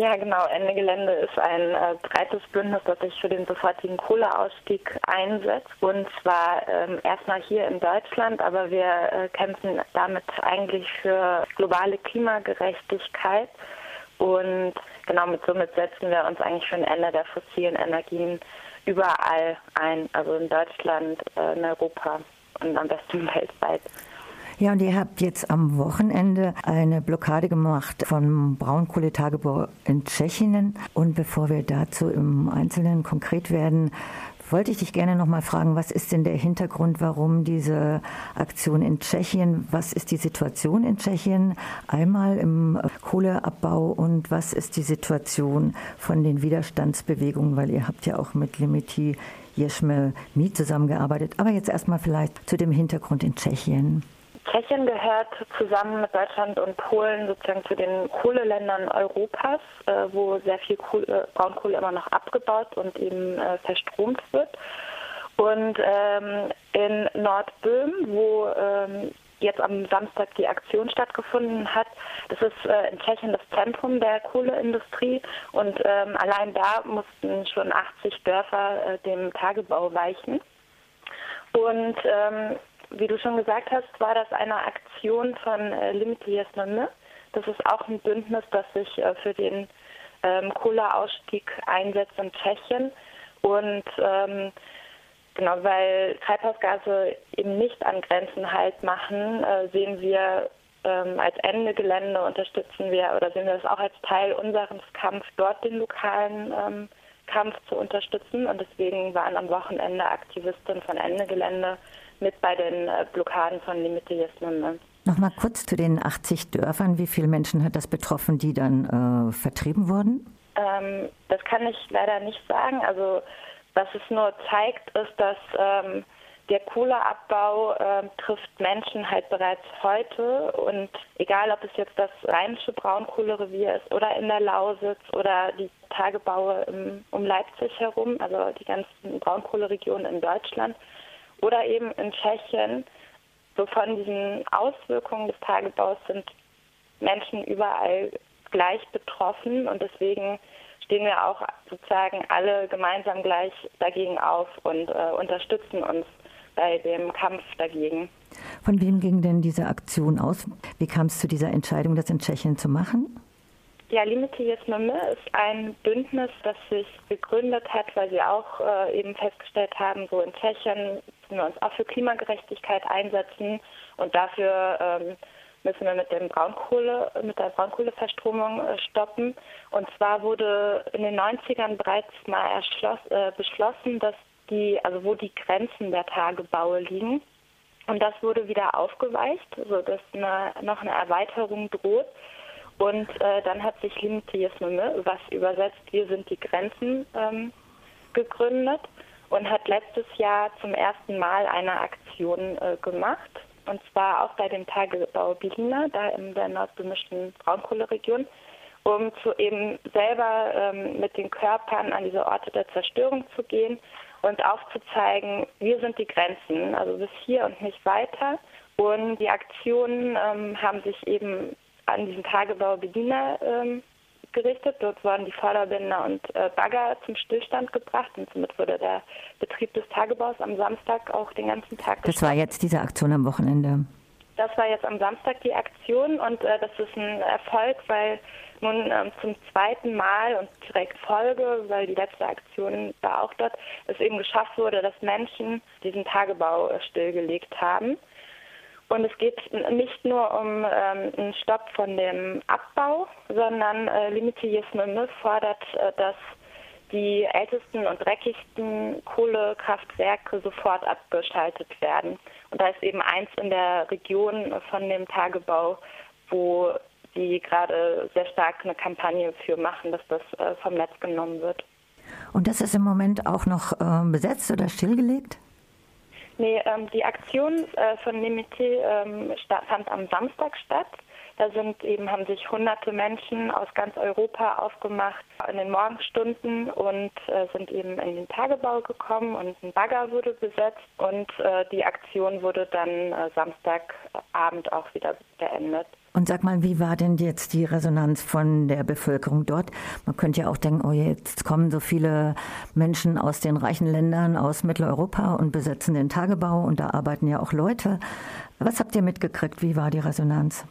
Ja, genau. Ende Gelände ist ein äh, breites Bündnis, das sich für den sofortigen Kohleausstieg einsetzt. Und zwar ähm, erstmal hier in Deutschland, aber wir äh, kämpfen damit eigentlich für globale Klimagerechtigkeit. Und genau mit somit setzen wir uns eigentlich für ein Ende der fossilen Energien überall ein, also in Deutschland, äh, in Europa und am besten weltweit. Ja, und ihr habt jetzt am Wochenende eine Blockade gemacht vom Braunkohletagebau in Tschechien. Und bevor wir dazu im Einzelnen konkret werden, wollte ich dich gerne noch mal fragen, was ist denn der Hintergrund, warum diese Aktion in Tschechien, was ist die Situation in Tschechien einmal im Kohleabbau und was ist die Situation von den Widerstandsbewegungen, weil ihr habt ja auch mit Limiti Jeschme Mi zusammengearbeitet. Aber jetzt erstmal vielleicht zu dem Hintergrund in Tschechien. Tschechien gehört zusammen mit Deutschland und Polen sozusagen zu den Kohleländern Europas, äh, wo sehr viel Kohle, Braunkohle immer noch abgebaut und eben äh, verstromt wird. Und ähm, in Nordböhm, wo ähm, jetzt am Samstag die Aktion stattgefunden hat. Das ist äh, in Tschechien das Zentrum der Kohleindustrie und ähm, allein da mussten schon 80 Dörfer äh, dem Tagebau weichen. Und ähm, wie du schon gesagt hast, war das eine Aktion von äh, Limite Yesnone. Das ist auch ein Bündnis, das sich äh, für den ähm, Kohleausstieg einsetzt in Tschechien. Und ähm, genau, weil Treibhausgase eben nicht an Grenzen halt machen, äh, sehen wir ähm, als Ende Gelände unterstützen wir oder sehen wir das auch als Teil unseres Kampfs, dort den lokalen ähm, Kampf zu unterstützen. Und deswegen waren am Wochenende Aktivisten von Ende Gelände mit bei den äh, Blockaden von Limite Jesnum. Nochmal kurz zu den 80 Dörfern. Wie viele Menschen hat das betroffen, die dann äh, vertrieben wurden? Ähm, das kann ich leider nicht sagen. Also was es nur zeigt, ist, dass ähm, der Kohleabbau äh, trifft Menschen halt bereits heute und egal, ob es jetzt das rheinische Braunkohlerevier ist oder in der Lausitz oder die Tagebaue im, um Leipzig herum, also die ganzen Braunkohleregionen in Deutschland, oder eben in Tschechien. So von diesen Auswirkungen des Tagebaus sind Menschen überall gleich betroffen und deswegen stehen wir auch sozusagen alle gemeinsam gleich dagegen auf und äh, unterstützen uns bei dem Kampf dagegen. Von wem ging denn diese Aktion aus? Wie kam es zu dieser Entscheidung, das in Tschechien zu machen? Ja, Limite Jesmame ist ein Bündnis, das sich gegründet hat, weil sie auch äh, eben festgestellt haben, so in Tschechien müssen wir uns auch für Klimagerechtigkeit einsetzen und dafür ähm, müssen wir mit dem Braunkohle, mit der Braunkohleverstromung äh, stoppen. Und zwar wurde in den 90ern bereits mal äh, beschlossen, dass die, also wo die Grenzen der Tagebaue liegen. Und das wurde wieder aufgeweicht, sodass eine, noch eine Erweiterung droht. Und äh, dann hat sich Limitiesnumme, was übersetzt, wir sind die Grenzen, ähm, gegründet und hat letztes Jahr zum ersten Mal eine Aktion äh, gemacht. Und zwar auch bei dem Tagebau Bilina, da in der nordböhmischen Braunkohleregion, um zu eben selber ähm, mit den Körpern an diese Orte der Zerstörung zu gehen und aufzuzeigen, wir sind die Grenzen, also bis hier und nicht weiter. Und die Aktionen ähm, haben sich eben an diesen Tagebau Bediener ähm, gerichtet. Dort wurden die Vorderbänder und äh, Bagger zum Stillstand gebracht und somit wurde der Betrieb des Tagebaus am Samstag auch den ganzen Tag. Das war jetzt diese Aktion am Wochenende. Das war jetzt am Samstag die Aktion und äh, das ist ein Erfolg, weil nun ähm, zum zweiten Mal und direkt Folge, weil die letzte Aktion war auch dort, es eben geschafft wurde, dass Menschen diesen Tagebau äh, stillgelegt haben. Und es geht nicht nur um ähm, einen Stopp von dem Abbau, sondern äh, Limitiisme fordert, äh, dass die ältesten und dreckigsten Kohlekraftwerke sofort abgeschaltet werden. Und da ist eben eins in der Region von dem Tagebau, wo die gerade sehr stark eine Kampagne für machen, dass das äh, vom Netz genommen wird. Und das ist im Moment auch noch äh, besetzt oder stillgelegt? Nee, ähm, die Aktion äh, von Limité ähm, fand am Samstag statt. Da sind eben, haben sich hunderte Menschen aus ganz Europa aufgemacht in den Morgenstunden und äh, sind eben in den Tagebau gekommen und ein Bagger wurde besetzt und äh, die Aktion wurde dann äh, Samstagabend auch wieder beendet. Und sag mal, wie war denn jetzt die Resonanz von der Bevölkerung dort? Man könnte ja auch denken, oh, jetzt kommen so viele Menschen aus den reichen Ländern, aus Mitteleuropa und besetzen den Tagebau und da arbeiten ja auch Leute. Was habt ihr mitgekriegt? Wie war die Resonanz?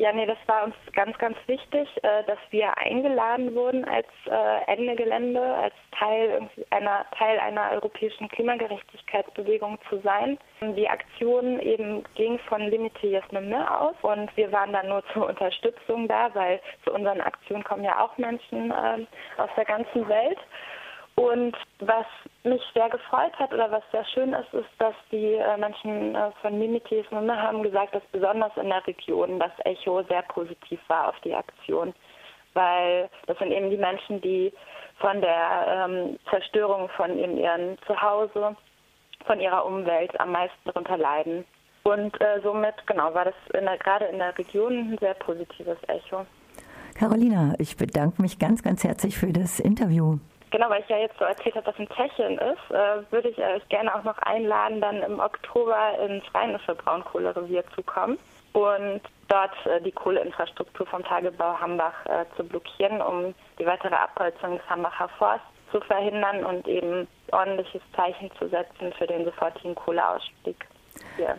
Ja, nee, das war uns ganz, ganz wichtig, äh, dass wir eingeladen wurden als äh, Ende Gelände, als Teil einer, Teil einer europäischen Klimagerechtigkeitsbewegung zu sein. Die Aktion eben ging von Limite Yesneme aus und wir waren dann nur zur Unterstützung da, weil zu unseren Aktionen kommen ja auch Menschen äh, aus der ganzen Welt. Und was mich sehr gefreut hat oder was sehr schön ist, ist, dass die äh, Menschen äh, von Mimitis haben gesagt, dass besonders in der Region das Echo sehr positiv war auf die Aktion. Weil das sind eben die Menschen, die von der ähm, Zerstörung von in ihren Zuhause, von ihrer Umwelt am meisten darunter leiden. Und äh, somit, genau, war das in der, gerade in der Region ein sehr positives Echo. Carolina, ich bedanke mich ganz, ganz herzlich für das Interview. Genau, weil ich ja jetzt so erzählt habe, was in Tschechien ist, äh, würde ich euch gerne auch noch einladen, dann im Oktober ins Rheinische Braunkohlerevier zu kommen und dort äh, die Kohleinfrastruktur vom Tagebau Hambach äh, zu blockieren, um die weitere Abholzung des Hambacher Forsts zu verhindern und eben ordentliches Zeichen zu setzen für den sofortigen Kohleausstieg hier